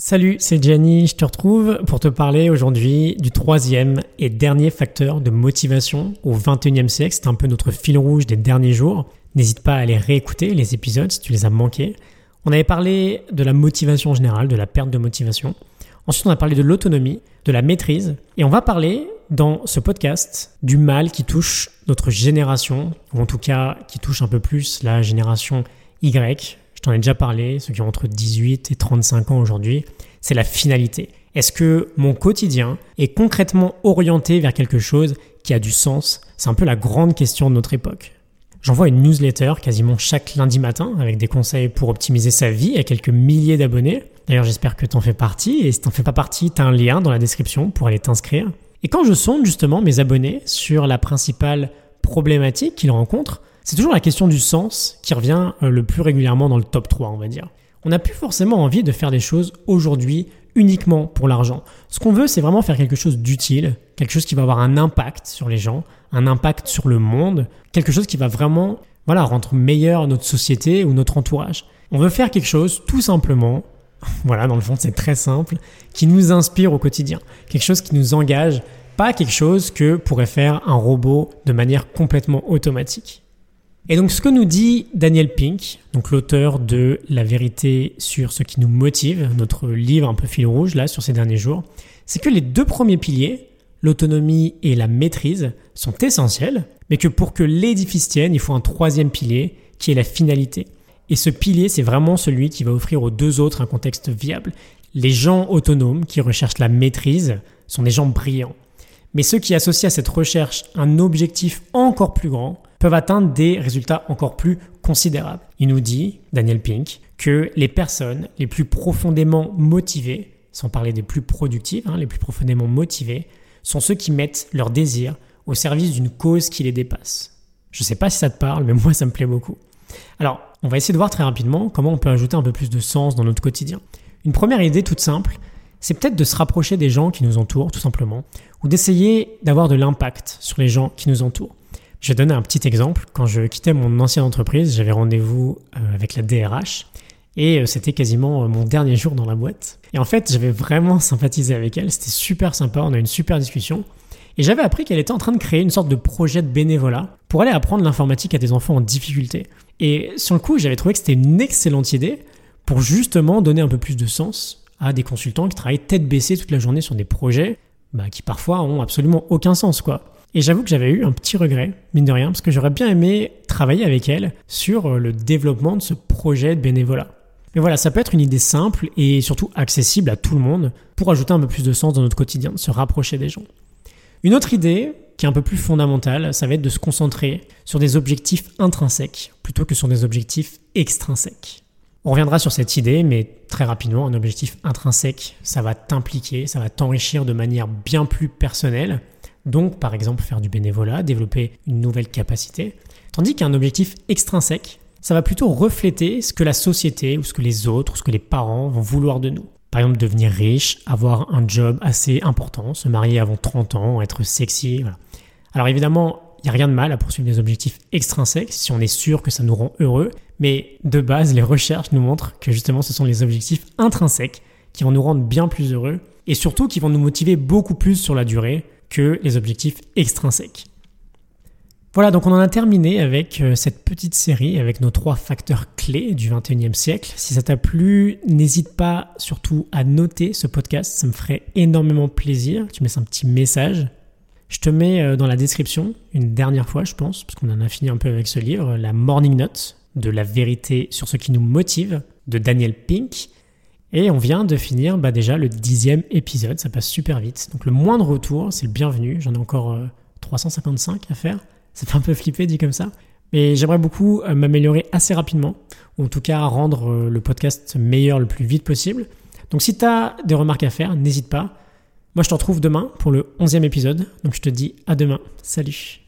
Salut, c'est Gianni, je te retrouve pour te parler aujourd'hui du troisième et dernier facteur de motivation au 21e siècle. C'est un peu notre fil rouge des derniers jours. N'hésite pas à aller réécouter les épisodes si tu les as manqués. On avait parlé de la motivation générale, de la perte de motivation. Ensuite, on a parlé de l'autonomie, de la maîtrise. Et on va parler dans ce podcast du mal qui touche notre génération, ou en tout cas qui touche un peu plus la génération Y, je t'en ai déjà parlé, ceux qui ont entre 18 et 35 ans aujourd'hui, c'est la finalité. Est-ce que mon quotidien est concrètement orienté vers quelque chose qui a du sens? C'est un peu la grande question de notre époque. J'envoie une newsletter quasiment chaque lundi matin avec des conseils pour optimiser sa vie à quelques milliers d'abonnés. D'ailleurs, j'espère que t'en fais partie et si t'en fais pas partie, t'as un lien dans la description pour aller t'inscrire. Et quand je sonde justement mes abonnés sur la principale problématique qu'ils rencontrent, c'est toujours la question du sens qui revient euh, le plus régulièrement dans le top 3, on va dire. On n'a plus forcément envie de faire des choses aujourd'hui uniquement pour l'argent. Ce qu'on veut, c'est vraiment faire quelque chose d'utile, quelque chose qui va avoir un impact sur les gens, un impact sur le monde, quelque chose qui va vraiment voilà, rendre meilleur notre société ou notre entourage. On veut faire quelque chose tout simplement, voilà, dans le fond, c'est très simple, qui nous inspire au quotidien, quelque chose qui nous engage, pas quelque chose que pourrait faire un robot de manière complètement automatique. Et donc ce que nous dit Daniel Pink, donc l'auteur de La vérité sur ce qui nous motive, notre livre un peu fil rouge là sur ces derniers jours, c'est que les deux premiers piliers, l'autonomie et la maîtrise, sont essentiels, mais que pour que l'édifice tienne, il faut un troisième pilier qui est la finalité. Et ce pilier, c'est vraiment celui qui va offrir aux deux autres un contexte viable. Les gens autonomes qui recherchent la maîtrise sont des gens brillants. Mais ceux qui associent à cette recherche un objectif encore plus grand peuvent atteindre des résultats encore plus considérables. Il nous dit, Daniel Pink, que les personnes les plus profondément motivées, sans parler des plus productives, hein, les plus profondément motivées, sont ceux qui mettent leur désir au service d'une cause qui les dépasse. Je ne sais pas si ça te parle, mais moi ça me plaît beaucoup. Alors, on va essayer de voir très rapidement comment on peut ajouter un peu plus de sens dans notre quotidien. Une première idée toute simple, c'est peut-être de se rapprocher des gens qui nous entourent, tout simplement, ou d'essayer d'avoir de l'impact sur les gens qui nous entourent. Je vais donner un petit exemple. Quand je quittais mon ancienne entreprise, j'avais rendez-vous euh, avec la DRH et euh, c'était quasiment euh, mon dernier jour dans la boîte. Et en fait, j'avais vraiment sympathisé avec elle. C'était super sympa. On a eu une super discussion. Et j'avais appris qu'elle était en train de créer une sorte de projet de bénévolat pour aller apprendre l'informatique à des enfants en difficulté. Et sur le coup, j'avais trouvé que c'était une excellente idée pour justement donner un peu plus de sens à des consultants qui travaillent tête baissée toute la journée sur des projets bah, qui parfois ont absolument aucun sens, quoi. Et j'avoue que j'avais eu un petit regret, mine de rien, parce que j'aurais bien aimé travailler avec elle sur euh, le développement de ce projet de bénévolat. Mais voilà, ça peut être une idée simple et surtout accessible à tout le monde pour ajouter un peu plus de sens dans notre quotidien, de se rapprocher des gens. Une autre idée, qui est un peu plus fondamentale, ça va être de se concentrer sur des objectifs intrinsèques plutôt que sur des objectifs extrinsèques. On reviendra sur cette idée, mais très rapidement, un objectif intrinsèque, ça va t'impliquer, ça va t'enrichir de manière bien plus personnelle, donc, par exemple, faire du bénévolat, développer une nouvelle capacité. Tandis qu'un objectif extrinsèque, ça va plutôt refléter ce que la société ou ce que les autres ou ce que les parents vont vouloir de nous. Par exemple, devenir riche, avoir un job assez important, se marier avant 30 ans, être sexy. Alors évidemment, il n'y a rien de mal à poursuivre des objectifs extrinsèques si on est sûr que ça nous rend heureux. Mais de base, les recherches nous montrent que justement ce sont les objectifs intrinsèques qui vont nous rendre bien plus heureux et surtout qui vont nous motiver beaucoup plus sur la durée que les objectifs extrinsèques. Voilà, donc on en a terminé avec euh, cette petite série, avec nos trois facteurs clés du 21e siècle. Si ça t'a plu, n'hésite pas surtout à noter ce podcast, ça me ferait énormément plaisir. Tu mets un petit message. Je te mets euh, dans la description, une dernière fois je pense, parce qu'on en a fini un peu avec ce livre, la Morning Note de la vérité sur ce qui nous motive de Daniel Pink. Et on vient de finir bah, déjà le dixième épisode, ça passe super vite. Donc le moindre retour, c'est le bienvenu. J'en ai encore 355 euh, à faire. Ça fait un peu flipper dit comme ça. Mais j'aimerais beaucoup euh, m'améliorer assez rapidement, ou en tout cas rendre euh, le podcast meilleur le plus vite possible. Donc si tu as des remarques à faire, n'hésite pas. Moi je te retrouve demain pour le onzième épisode. Donc je te dis à demain. Salut